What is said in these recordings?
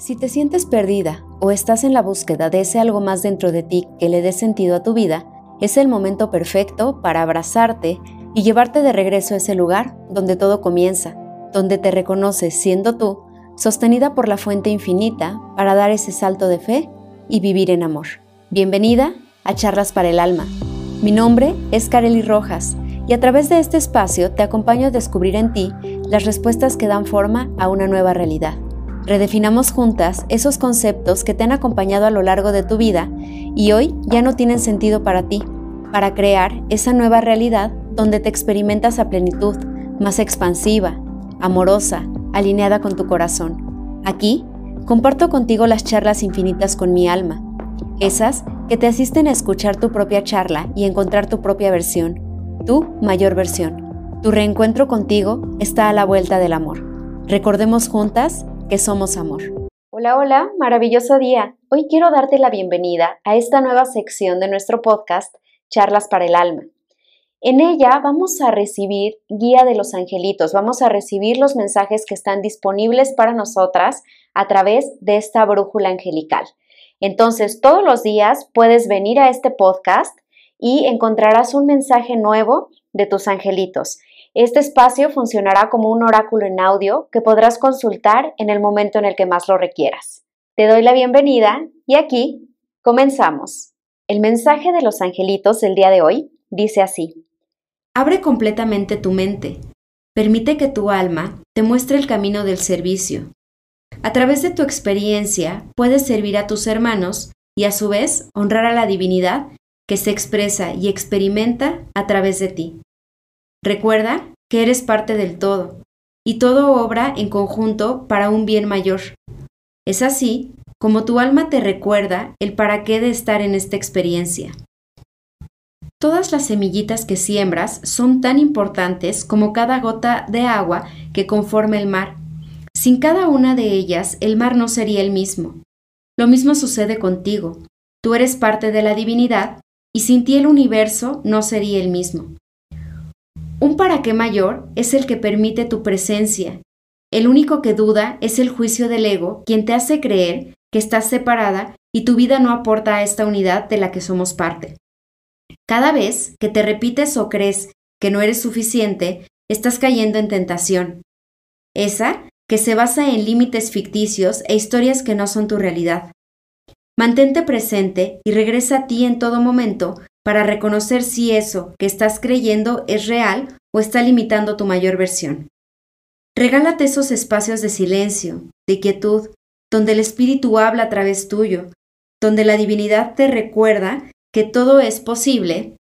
Si te sientes perdida o estás en la búsqueda de ese algo más dentro de ti que le dé sentido a tu vida, es el momento perfecto para abrazarte y llevarte de regreso a ese lugar donde todo comienza, donde te reconoces siendo tú, sostenida por la fuente infinita para dar ese salto de fe y vivir en amor. Bienvenida a Charlas para el Alma. Mi nombre es Kareli Rojas y a través de este espacio te acompaño a descubrir en ti las respuestas que dan forma a una nueva realidad Redefinamos juntas esos conceptos que te han acompañado a lo largo de tu vida y hoy ya no tienen sentido para ti, para crear esa nueva realidad donde te experimentas a plenitud, más expansiva, amorosa, alineada con tu corazón. Aquí comparto contigo las charlas infinitas con mi alma, esas que te asisten a escuchar tu propia charla y encontrar tu propia versión, tu mayor versión. Tu reencuentro contigo está a la vuelta del amor. Recordemos juntas que somos amor. Hola, hola, maravilloso día. Hoy quiero darte la bienvenida a esta nueva sección de nuestro podcast, Charlas para el Alma. En ella vamos a recibir guía de los angelitos, vamos a recibir los mensajes que están disponibles para nosotras a través de esta brújula angelical. Entonces, todos los días puedes venir a este podcast y encontrarás un mensaje nuevo de tus angelitos. Este espacio funcionará como un oráculo en audio que podrás consultar en el momento en el que más lo requieras. Te doy la bienvenida y aquí comenzamos. El mensaje de los angelitos del día de hoy dice así. Abre completamente tu mente. Permite que tu alma te muestre el camino del servicio. A través de tu experiencia puedes servir a tus hermanos y a su vez honrar a la divinidad que se expresa y experimenta a través de ti. Recuerda que eres parte del todo, y todo obra en conjunto para un bien mayor. Es así como tu alma te recuerda el para qué de estar en esta experiencia. Todas las semillitas que siembras son tan importantes como cada gota de agua que conforma el mar. Sin cada una de ellas, el mar no sería el mismo. Lo mismo sucede contigo. Tú eres parte de la divinidad y sin ti el universo no sería el mismo. Un para qué mayor es el que permite tu presencia. El único que duda es el juicio del ego, quien te hace creer que estás separada y tu vida no aporta a esta unidad de la que somos parte. Cada vez que te repites o crees que no eres suficiente, estás cayendo en tentación. Esa que se basa en límites ficticios e historias que no son tu realidad. Mantente presente y regresa a ti en todo momento para reconocer si eso que estás creyendo es real o está limitando tu mayor versión. Regálate esos espacios de silencio, de quietud, donde el Espíritu habla a través tuyo, donde la divinidad te recuerda que todo es posible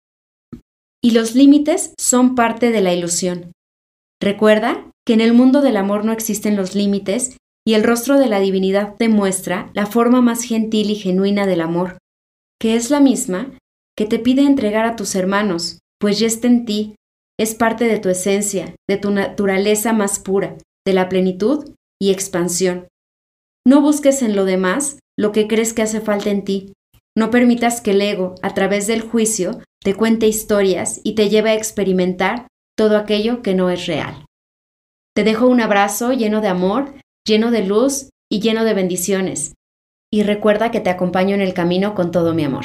y los límites son parte de la ilusión. Recuerda que en el mundo del amor no existen los límites y el rostro de la divinidad te muestra la forma más gentil y genuina del amor, que es la misma que te pide entregar a tus hermanos, pues ya está en ti, es parte de tu esencia, de tu naturaleza más pura, de la plenitud y expansión. No busques en lo demás lo que crees que hace falta en ti. No permitas que el ego, a través del juicio, te cuente historias y te lleve a experimentar todo aquello que no es real. Te dejo un abrazo lleno de amor, lleno de luz y lleno de bendiciones. Y recuerda que te acompaño en el camino con todo mi amor.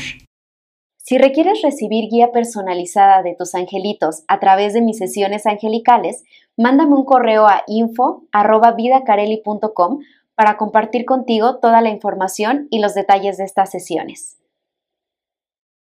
Si requieres recibir guía personalizada de tus angelitos a través de mis sesiones angelicales, mándame un correo a info@vidacareli.com para compartir contigo toda la información y los detalles de estas sesiones.